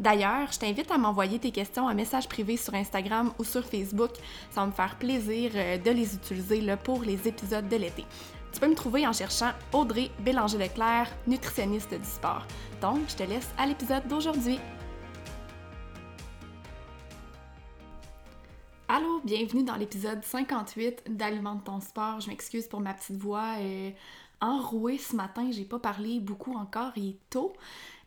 D'ailleurs, je t'invite à m'envoyer tes questions en message privé sur Instagram ou sur Facebook. Ça va me faire plaisir euh, de les utiliser pour les épisodes de l'été. Tu peux me trouver en cherchant Audrey Bélanger-Leclerc, nutritionniste du sport. Donc, je te laisse à l'épisode d'aujourd'hui. Allô, bienvenue dans l'épisode 58 d'Alimente ton sport. Je m'excuse pour ma petite voix euh, enrouée ce matin. J'ai pas parlé beaucoup encore, il est tôt.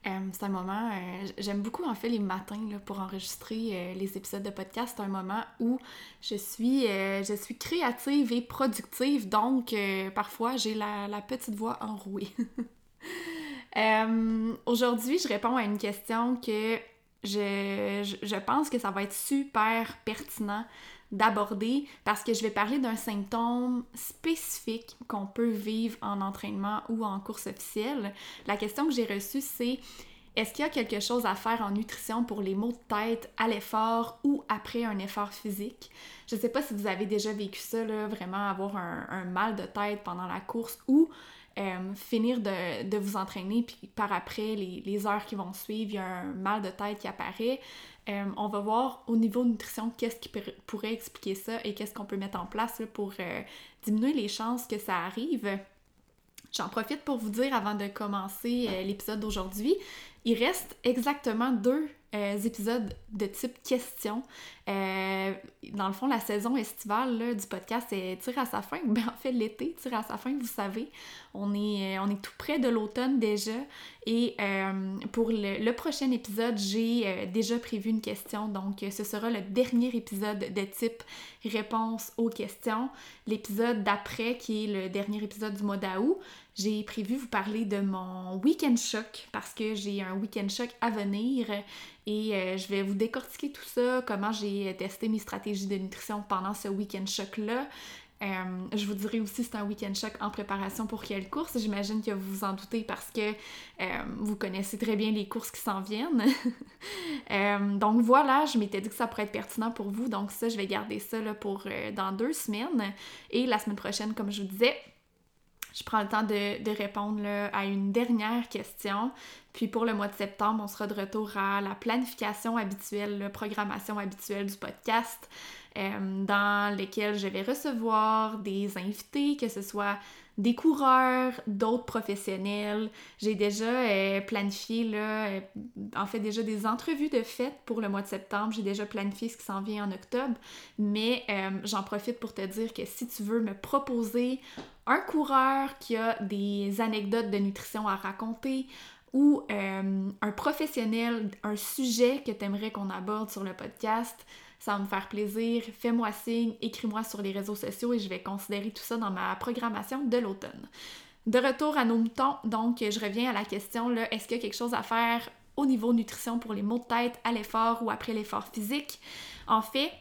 Euh, c'est un moment, euh, j'aime beaucoup en fait les matins là, pour enregistrer euh, les épisodes de podcast. C'est un moment où je suis, je suis créative et productive, donc parfois j'ai la, la, petite voix enrouée. Aujourd'hui, je réponds à une question que je, je, je, pense que ça va être super pertinent d'aborder parce que je vais parler d'un symptôme spécifique qu'on peut vivre en entraînement ou en course officielle. La question que j'ai reçue, c'est est-ce qu'il y a quelque chose à faire en nutrition pour les maux de tête à l'effort ou après un effort physique? Je ne sais pas si vous avez déjà vécu ça, vraiment avoir un, mal de tête pendant la course ou euh, finir de, vous entraîner, puis par après, les, heures qui vont suivre, il y a un mal de tête qui apparaît. Euh, on va voir au niveau nutrition qu'est-ce qui pourrait expliquer ça et qu'est-ce qu'on peut mettre en place pour euh, diminuer les chances que ça arrive. J'en profite pour vous dire avant de commencer l'épisode d'aujourd'hui, il reste exactement deux euh, épisodes de type question. Euh, dans le fond, la saison estivale du podcast est tire à sa fin. Ben, en fait, l'été tire à sa fin, vous savez. On est, euh, on est tout près de l'automne déjà. Et pour le, prochain épisode, j'ai déjà prévu une question. Donc, ce sera le dernier épisode de type réponse aux questions. L'épisode d'après, qui est le dernier épisode du mois d'août, j'ai prévu vous parler de mon week-end choc parce que j'ai un week-end choc à venir et euh, je vais vous décortiquer tout ça, comment j'ai testé mes stratégies de nutrition pendant ce week-end choc-là. Euh, je vous dirai aussi c'est un week-end choc en préparation pour quelle course. J'imagine que vous vous en doutez parce que euh, vous connaissez très bien les courses qui s'en viennent. donc voilà, je m'étais dit que ça pourrait être pertinent pour vous. Donc ça, je vais garder ça pour dans deux semaines. Et la semaine prochaine, comme je vous disais, je prends le temps de, répondre à une dernière question. Puis pour le mois de septembre, on sera de retour à la planification habituelle, la programmation habituelle du podcast, euh, dans lesquels je vais recevoir des invités, que ce soit des coureurs, d'autres professionnels. J'ai déjà euh, planifié, là, euh, en fait, déjà des entrevues de fête pour le mois de septembre. J'ai déjà planifié ce qui s'en vient en octobre. Mais j'en profite pour te dire que si tu veux me proposer un coureur qui a des anecdotes de nutrition à raconter, ou un professionnel, un sujet que tu aimerais qu'on aborde sur le podcast, ça va me faire plaisir. Fais-moi signe, écris-moi sur les réseaux sociaux et je vais considérer tout ça dans ma programmation de l'automne. De retour à nos moutons, donc je reviens à la question là, est-ce qu'il y a quelque chose à faire au niveau nutrition pour les maux de tête à l'effort ou après l'effort physique? En fait,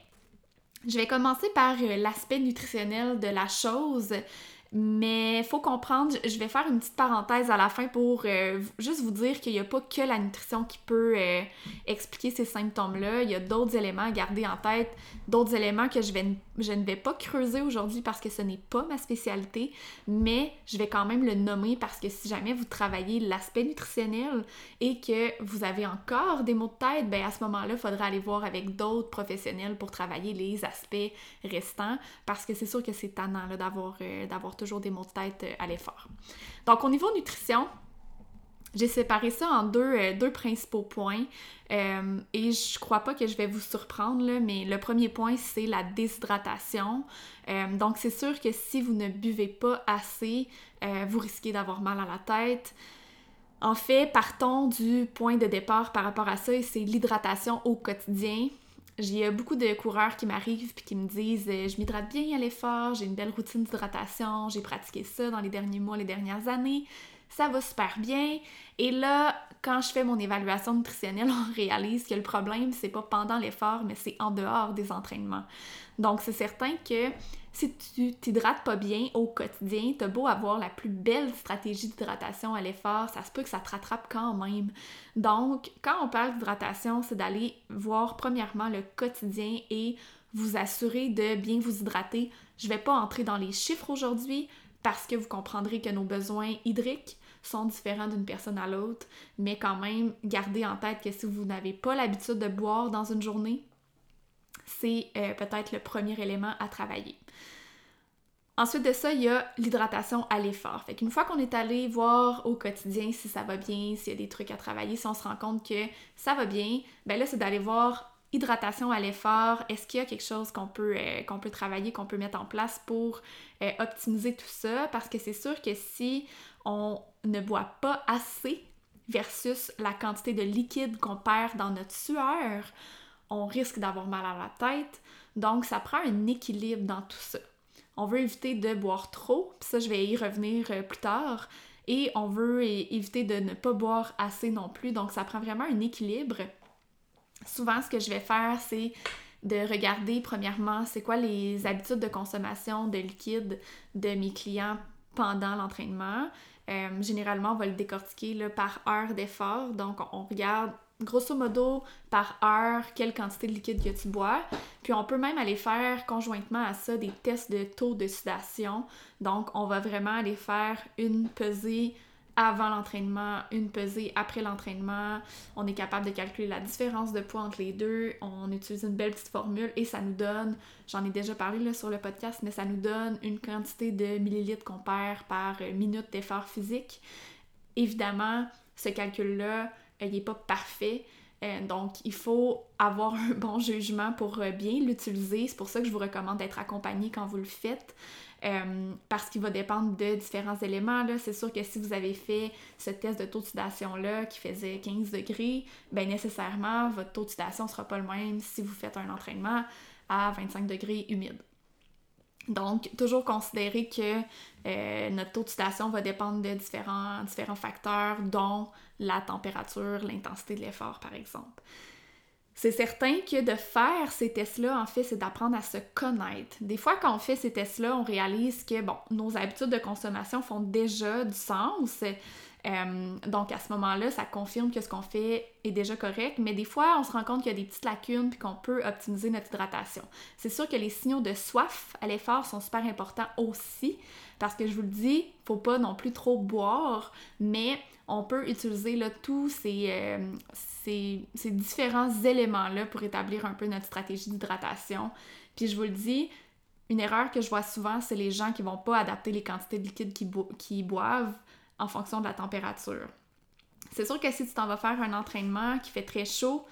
je vais commencer par euh, l'aspect nutritionnel de la chose. Mais faut comprendre, je vais faire une petite parenthèse à la fin pour euh, juste vous dire qu'il n'y a pas que la nutrition qui peut euh, expliquer ces symptômes-là. Il y a d'autres éléments à garder en tête, d'autres éléments que je, vais, je ne vais pas creuser aujourd'hui parce que ce n'est pas ma spécialité, mais je vais quand même le nommer parce que si jamais vous travaillez l'aspect nutritionnel et que vous avez encore des maux de tête, ben à ce moment-là, il faudra aller voir avec d'autres professionnels pour travailler les aspects restants parce que c'est sûr que c'est tannant d'avoir euh, d'avoir toujours des maux de tête euh, à l'effort. Donc, au niveau nutrition, j'ai séparé ça en deux, euh, deux principaux points euh, et je crois pas que je vais vous surprendre, là, mais le premier point, c'est la déshydratation. donc, c'est sûr que si vous ne buvez pas assez, vous risquez d'avoir mal à la tête. En fait, partons du point de départ par rapport à ça et c'est l'hydratation au quotidien. J'ai beaucoup de coureurs qui m'arrivent et qui me disent euh, je m'hydrate bien à l'effort, j'ai une belle routine d'hydratation, j'ai pratiqué ça dans les derniers mois, les dernières années, ça va super bien. Et là, quand je fais mon évaluation nutritionnelle, on réalise que le problème, c'est pas pendant l'effort, mais c'est en dehors des entraînements. Donc, c'est certain que si tu t'hydrates pas bien au quotidien, t'as beau avoir la plus belle stratégie d'hydratation à l'effort, ça se peut que ça te rattrape quand même. Donc, quand on parle d'hydratation, c'est d'aller voir premièrement le quotidien et vous assurer de bien vous hydrater. Je vais pas entrer dans les chiffres aujourd'hui parce que vous comprendrez que nos besoins hydriques sont différents d'une personne à l'autre, mais quand même, gardez en tête que si vous n'avez pas l'habitude de boire dans une journée, c'est euh, peut-être le premier élément à travailler. Ensuite de ça, il y a l'hydratation à l'effort. Fait qu'une fois qu'on est allé voir au quotidien si ça va bien, s'il y a des trucs à travailler, si on se rend compte que ça va bien, ben là, c'est d'aller voir hydratation à l'effort. Est-ce qu'il y a quelque chose qu'on peut, euh, peut travailler, qu'on peut mettre en place pour euh, optimiser tout ça? Parce que c'est sûr que si on ne boit pas assez versus la quantité de liquide qu'on perd dans notre sueur, on risque d'avoir mal à la tête. Donc, ça prend un équilibre dans tout ça. On veut éviter de boire trop, ça, je vais y revenir euh, plus tard. Et on veut éviter de ne pas boire assez non plus. Donc, ça prend vraiment un équilibre. Souvent, ce que je vais faire, c'est de regarder premièrement c'est quoi les habitudes de consommation de liquide de mes clients pendant l'entraînement. Euh, généralement, on va le décortiquer par heure d'effort. Donc, on regarde grosso modo par heure quelle quantité de liquide que tu bois. Puis on peut même aller faire conjointement à ça des tests de taux de sudation. Donc on va vraiment aller faire une pesée avant l'entraînement, une pesée après l'entraînement. On est capable de calculer la différence de poids entre les deux. On utilise une belle petite formule et ça nous donne, j'en ai déjà parlé là, sur le podcast, mais ça nous donne une quantité de millilitres qu'on perd par minute d'effort physique. Évidemment, ce calcul-là, il n'est pas parfait. Euh, donc, il faut avoir un bon jugement pour euh, bien l'utiliser. C'est pour ça que je vous recommande d'être accompagné quand vous le faites. Euh, parce qu'il va dépendre de différents éléments. C'est sûr que si vous avez fait ce test de taux de sudation-là qui faisait 15 degrés, bien nécessairement, votre taux de sudation ne sera pas le même si vous faites un entraînement à 25 degrés humide. Donc, toujours considérer que notre taux de sudation va dépendre de différents, différents facteurs, dont la température, l'intensité de l'effort, par exemple. C'est certain que de faire ces tests-là, en fait, c'est d'apprendre à se connaître. Des fois, quand on fait ces tests-là, on réalise que, bon, nos habitudes de consommation font déjà du sens. Euh, donc, à ce moment-là, ça confirme que ce qu'on fait est déjà correct, mais des fois, on se rend compte qu'il y a des petites lacunes puis qu'on peut optimiser notre hydratation. C'est sûr que les signaux de soif à l'effort sont super importants aussi, parce que je vous le dis, faut pas non plus trop boire, mais on peut utiliser là, tous euh, ces, ces, différents éléments-là pour établir un peu notre stratégie d'hydratation. Puis je vous le dis, une erreur que je vois souvent, c'est les gens qui vont pas adapter les quantités de liquide qu'ils boivent en fonction de la température. C'est sûr que si tu t'en vas faire un entraînement qui fait très chaud,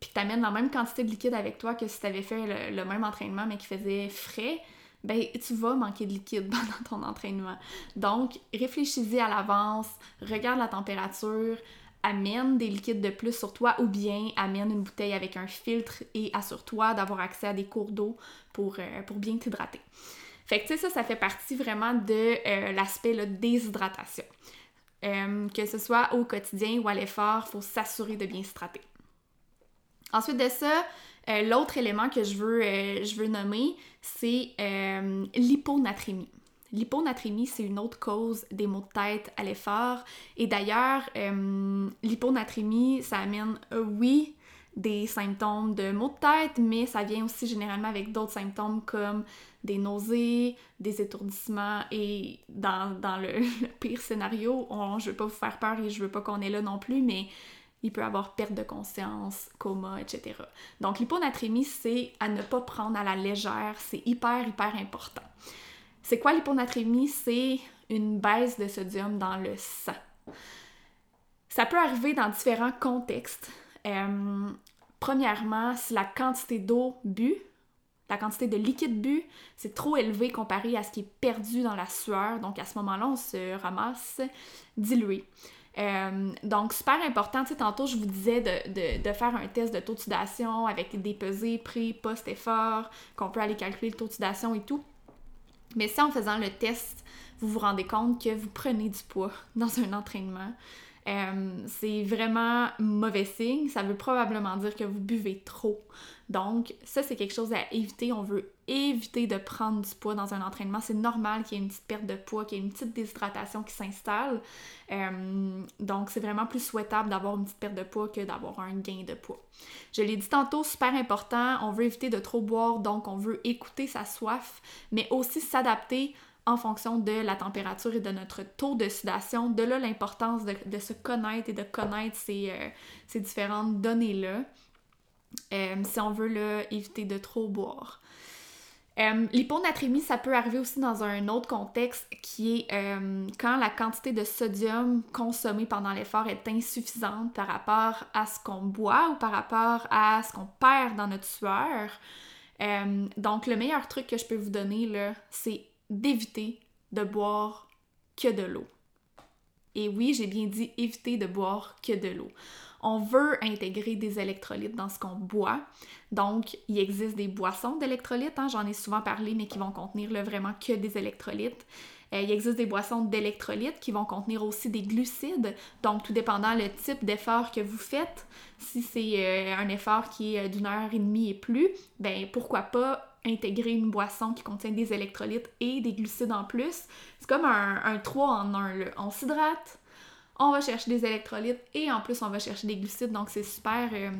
puis que tu amènes la même quantité de liquide avec toi que si tu avais fait le, même entraînement mais qui faisait frais, ben tu vas manquer de liquide pendant ton entraînement. Donc, réfléchis-y à l'avance, regarde la température, amène des liquides de plus sur toi ou bien amène une bouteille avec un filtre et assure-toi d'avoir accès à des cours d'eau pour, euh, pour bien t'hydrater. Fait que tu sais, ça, ça fait partie vraiment de euh, l'aspect déshydratation. Euh, que ce soit au quotidien ou à l'effort, il faut s'assurer de bien s'hydrater. Ensuite de ça, l'autre élément que je veux, je veux nommer, c'est l'hyponatrémie. L'hyponatrémie, c'est une autre cause des maux de tête à l'effort. Et d'ailleurs, euh, l'hyponatrémie, ça amène, euh, oui, des symptômes de maux de tête, mais ça vient aussi généralement avec d'autres symptômes comme des nausées, des étourdissements et dans, le, pire scénario, on, je veux pas vous faire peur et je veux pas qu'on est là non plus, mais il peut avoir perte de conscience, coma, etc. Donc l'hyponatrémie, c'est à ne pas prendre à la légère, c'est hyper, hyper important. C'est quoi l'hyponatrémie? C'est une baisse de sodium dans le sang. Ça peut arriver dans différents contextes. Euh, premièrement, si la quantité d'eau bu, la quantité de liquide bu, c'est trop élevé comparé à ce qui est perdu dans la sueur. Donc à ce moment-là, on se ramasse dilué. Euh, donc, super important. Tu sais, tantôt, je vous disais de, de, faire un test de taux d'oxydation avec des pesées pré, post-effort, qu'on peut aller calculer le taux d'oxydation et tout. Mais si en faisant le test, vous vous rendez compte que vous prenez du poids dans un entraînement, euh, c'est vraiment mauvais signe. Ça veut probablement dire que vous buvez trop. Donc, ça, c'est quelque chose à éviter. On veut éviter de prendre du poids dans un entraînement. C'est normal qu'il y ait une petite perte de poids, qu'il y ait une petite déshydratation qui s'installe. Euh, donc, c'est vraiment plus souhaitable d'avoir une petite perte de poids que d'avoir un gain de poids. Je l'ai dit tantôt, super important. On veut éviter de trop boire, donc on veut écouter sa soif, mais aussi s'adapter en fonction de la température et de notre taux de sudation. De là l'importance de, se connaître et de connaître ces, euh, différentes données-là. Euh, si on veut éviter de trop boire. Euh, l'hyponatrémie, ça peut arriver aussi dans un autre contexte qui est quand la quantité de sodium consommée pendant l'effort est insuffisante par rapport à ce qu'on boit ou par rapport à ce qu'on perd dans notre sueur. donc, le meilleur truc que je peux vous donner, c'est d'éviter de boire que de l'eau. Et oui, j'ai bien dit éviter de boire que de l'eau on veut intégrer des électrolytes dans ce qu'on boit. Donc, il existe des boissons d'électrolytes, hein, j'en ai souvent parlé, mais qui vont contenir vraiment que des électrolytes. Euh, il existe des boissons d'électrolytes qui vont contenir aussi des glucides. Donc, tout dépendant le type d'effort que vous faites, si c'est euh, un effort qui est d'une heure et demie et plus, ben pourquoi pas intégrer une boisson qui contient des électrolytes et des glucides en plus. C'est comme un, un 3 en 1. On s'hydrate, on va chercher des électrolytes et en plus on va chercher des glucides, donc c'est super, euh,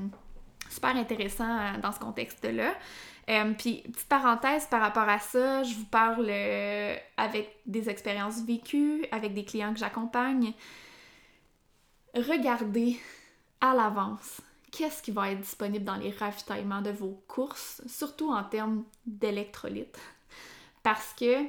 super intéressant euh, dans ce contexte-là. Euh, puis, petite parenthèse par rapport à ça, je vous parle avec des expériences vécues, avec des clients que j'accompagne. Regardez à l'avance qu'est-ce qui va être disponible dans les ravitaillements de vos courses, surtout en termes d'électrolytes? Parce que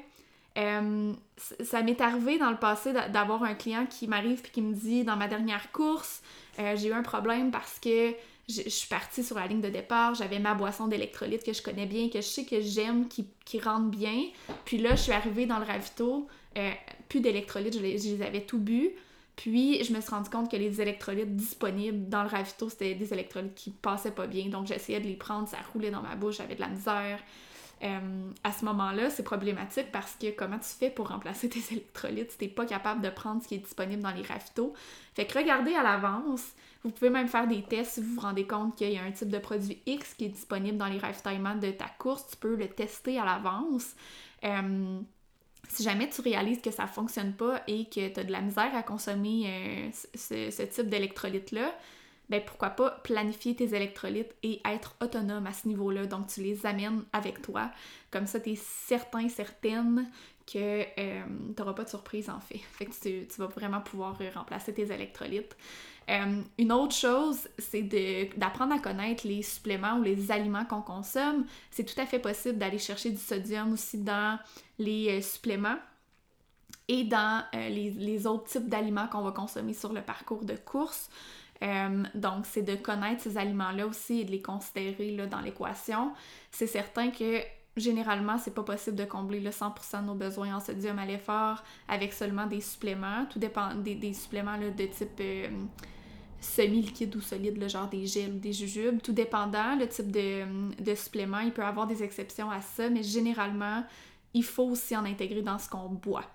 euh, ça m'est arrivé dans le passé d'avoir un client qui m'arrive et qui me dit dans ma dernière course, euh, j'ai eu un problème parce que je, suis partie sur la ligne de départ, j'avais ma boisson d'électrolyte que je connais bien, que je sais que j'aime, qui, qui rentre bien. Puis là, je suis arrivée dans le ravito, euh, plus d'électrolytes, je, les avais tout bu. Puis je me suis rendu compte que les électrolytes disponibles dans le ravito, c'était des électrolytes qui passaient pas bien. Donc j'essayais de les prendre, ça roulait dans ma bouche, j'avais de la misère. Euh, à ce moment-là, c'est problématique parce que comment tu fais pour remplacer tes électrolytes si t'es pas capable de prendre ce qui est disponible dans les ravitaux? Fait que regardez à l'avance. Vous pouvez même faire des tests si vous vous rendez compte qu'il y a un type de produit X qui est disponible dans les ravitaillements de ta course. Tu peux le tester à l'avance. Euh, si jamais tu réalises que ça fonctionne pas et que tu as de la misère à consommer euh, ce, type d'électrolyte-là, ben pourquoi pas planifier tes électrolytes et être autonome à ce niveau-là. Donc tu les amènes avec toi. Comme ça, tu es certain, certaine que euh, tu n'auras pas de surprise en fait. Fait que tu, vas vraiment pouvoir remplacer tes électrolytes. Euh, une autre chose, c'est d'apprendre à connaître les suppléments ou les aliments qu'on consomme. C'est tout à fait possible d'aller chercher du sodium aussi dans les euh, suppléments et dans euh, les, autres types d'aliments qu'on va consommer sur le parcours de course. donc, c'est de connaître ces aliments-là aussi et de les considérer là, dans l'équation. C'est certain que généralement, c'est pas possible de combler le 100% de nos besoins en sodium à l'effort avec seulement des suppléments. Tout dépend des, suppléments de type semi-liquide ou solide, le genre des gels des jujubes, tout dépendant le type de, de supplément. Il peut y avoir des exceptions à ça, mais généralement, il faut aussi en intégrer dans ce qu'on boit.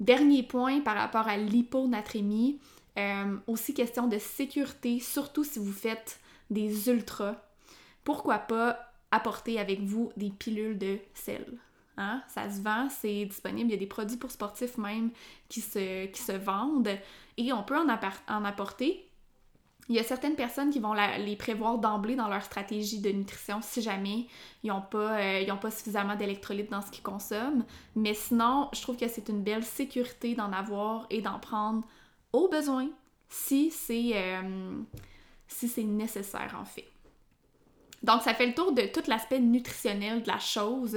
Dernier point par rapport à l'hyponatrémie, euh, aussi question de sécurité, surtout si vous faites des ultras. Pourquoi pas apporter avec vous des pilules de sel? Hein? Ça se vend, c'est disponible. Il y a des produits pour sportifs même qui se, qui se vendent et on peut en, en apporter il y a certaines personnes qui vont les prévoir d'emblée dans leur stratégie de nutrition si jamais ils n'ont pas, euh, pas suffisamment d'électrolytes dans ce qu'ils consomment. Mais sinon, je trouve que c'est une belle sécurité d'en avoir et d'en prendre au besoin si c'est euh, si nécessaire en fait. Donc ça fait le tour de tout l'aspect nutritionnel de la chose.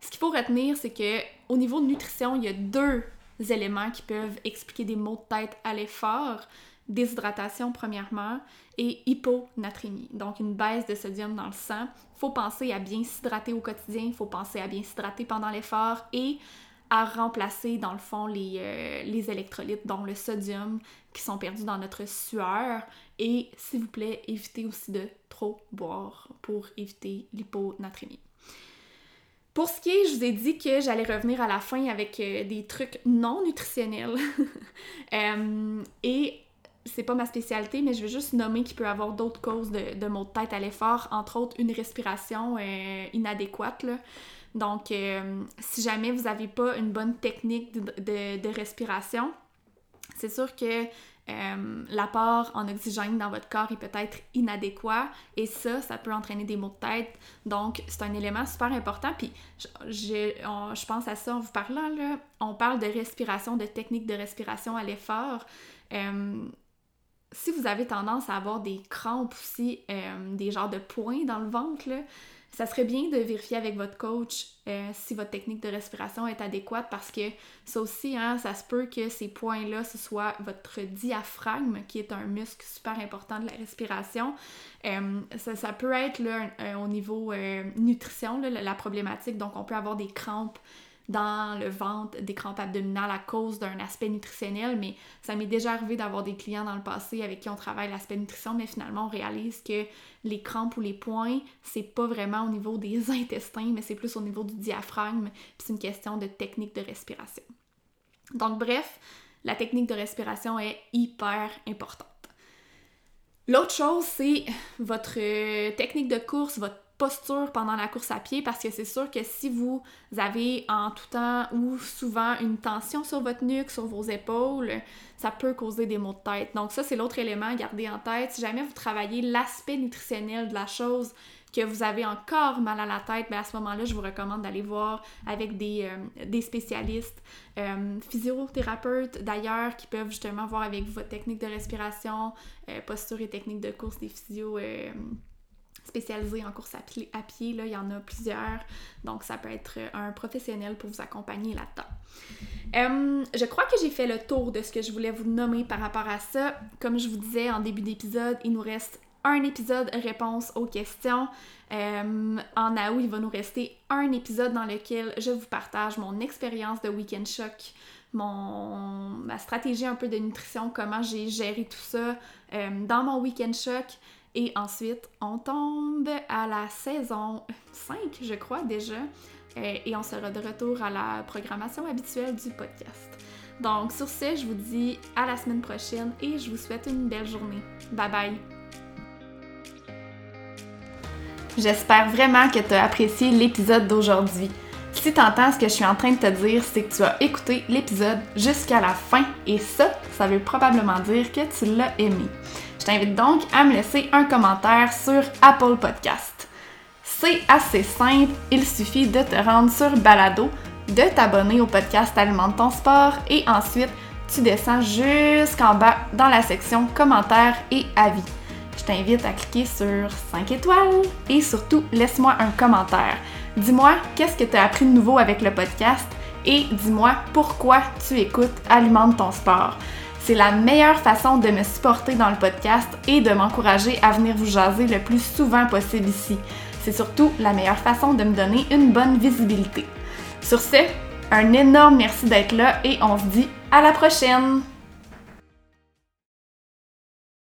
Ce qu'il faut retenir, c'est que au niveau de nutrition, il y a deux éléments qui peuvent expliquer des maux de tête à l'effort déshydratation premièrement et hyponatrémie, donc une baisse de sodium dans le sang. Il faut penser à bien s'hydrater au quotidien, il faut penser à bien s'hydrater pendant l'effort et à remplacer dans le fond les, euh, les, électrolytes, dont le sodium, qui sont perdus dans notre sueur. Et s'il vous plaît, évitez aussi de trop boire pour éviter l'hyponatrémie. Pour ce qui est, je vous ai dit que j'allais revenir à la fin avec euh, des trucs non nutritionnels. Euh, et c'est pas ma spécialité, mais je veux juste nommer qu'il peut y avoir d'autres causes de, maux de tête à l'effort, entre autres une respiration inadéquate. Donc, euh, si jamais vous n'avez pas une bonne technique de, respiration, c'est sûr que euh, l'apport en oxygène dans votre corps est peut-être inadéquat et ça, ça peut entraîner des maux de tête. Donc, c'est un élément super important. Puis, je, je pense à ça en vous parlant. Là. On parle de respiration, de technique de respiration à l'effort si vous avez tendance à avoir des crampes aussi, euh, des genres de points dans le ventre, ça serait bien de vérifier avec votre coach euh, si votre technique de respiration est adéquate parce que ça aussi, hein, ça se peut que ces points-là, ce soit votre diaphragme, qui est un muscle super important de la respiration. Euh, ça, peut être là, au niveau nutrition, la problématique. Donc, on peut avoir des crampes dans le ventre, des crampes abdominales à cause d'un aspect nutritionnel, mais ça m'est déjà arrivé d'avoir des clients dans le passé avec qui on travaille l'aspect nutrition, mais finalement on réalise que les crampes ou les points, c'est pas vraiment au niveau des intestins, mais c'est plus au niveau du diaphragme, puis c'est une question de technique de respiration. Donc bref, la technique de respiration est hyper importante. L'autre chose, c'est votre technique de course, votre posture pendant la course à pied parce que c'est sûr que si vous avez en tout temps ou souvent une tension sur votre nuque, sur vos épaules, ça peut causer des maux de tête. Donc ça, c'est l'autre élément à garder en tête. Si jamais vous travaillez l'aspect nutritionnel de la chose, que vous avez encore mal à la tête, bien à ce moment-là, je vous recommande d'aller voir avec des, euh, spécialistes, euh, physiothérapeutes d'ailleurs, qui peuvent justement voir avec votre technique de respiration, euh, posture et technique de course des physios spécialisés en course à pied, là, il y en a plusieurs. Donc, ça peut être un professionnel pour vous accompagner là-dedans. Euh, je crois que j'ai fait le tour de ce que je voulais vous nommer par rapport à ça. Comme je vous disais en début d'épisode, il nous reste un épisode réponse aux questions. Euh, en août, il va nous rester un épisode dans lequel je vous partage mon expérience de Weekend Shock, mon, ma stratégie un peu de nutrition, comment j'ai géré tout ça euh, dans mon Weekend Shock. Et ensuite, on tombe à la saison 5, je crois déjà, euh, et on sera de retour à la programmation habituelle du podcast. Donc sur ce, je vous dis à la semaine prochaine et je vous souhaite une belle journée. Bye bye! J'espère vraiment que tu as apprécié l'épisode d'aujourd'hui. Si tu entends ce que je suis en train de te dire, c'est que tu as écouté l'épisode jusqu'à la fin et ça, ça veut probablement dire que tu l'as aimé. Je t'invite donc à me laisser un commentaire sur Apple Podcast. C'est assez simple, il suffit de te rendre sur Balado, de t'abonner au podcast Alimente ton sport et ensuite tu descends jusqu'en bas dans la section commentaires et avis. Je t'invite à cliquer sur 5 étoiles et surtout laisse-moi un commentaire. Dis-moi qu'est-ce que tu as appris de nouveau avec le podcast et dis-moi pourquoi tu écoutes Alimente ton sport. C'est la meilleure façon de me supporter dans le podcast et de m'encourager à venir vous jaser le plus souvent possible ici. C'est surtout la meilleure façon de me donner une bonne visibilité. Sur ce, un énorme merci d'être là et on se dit à la prochaine!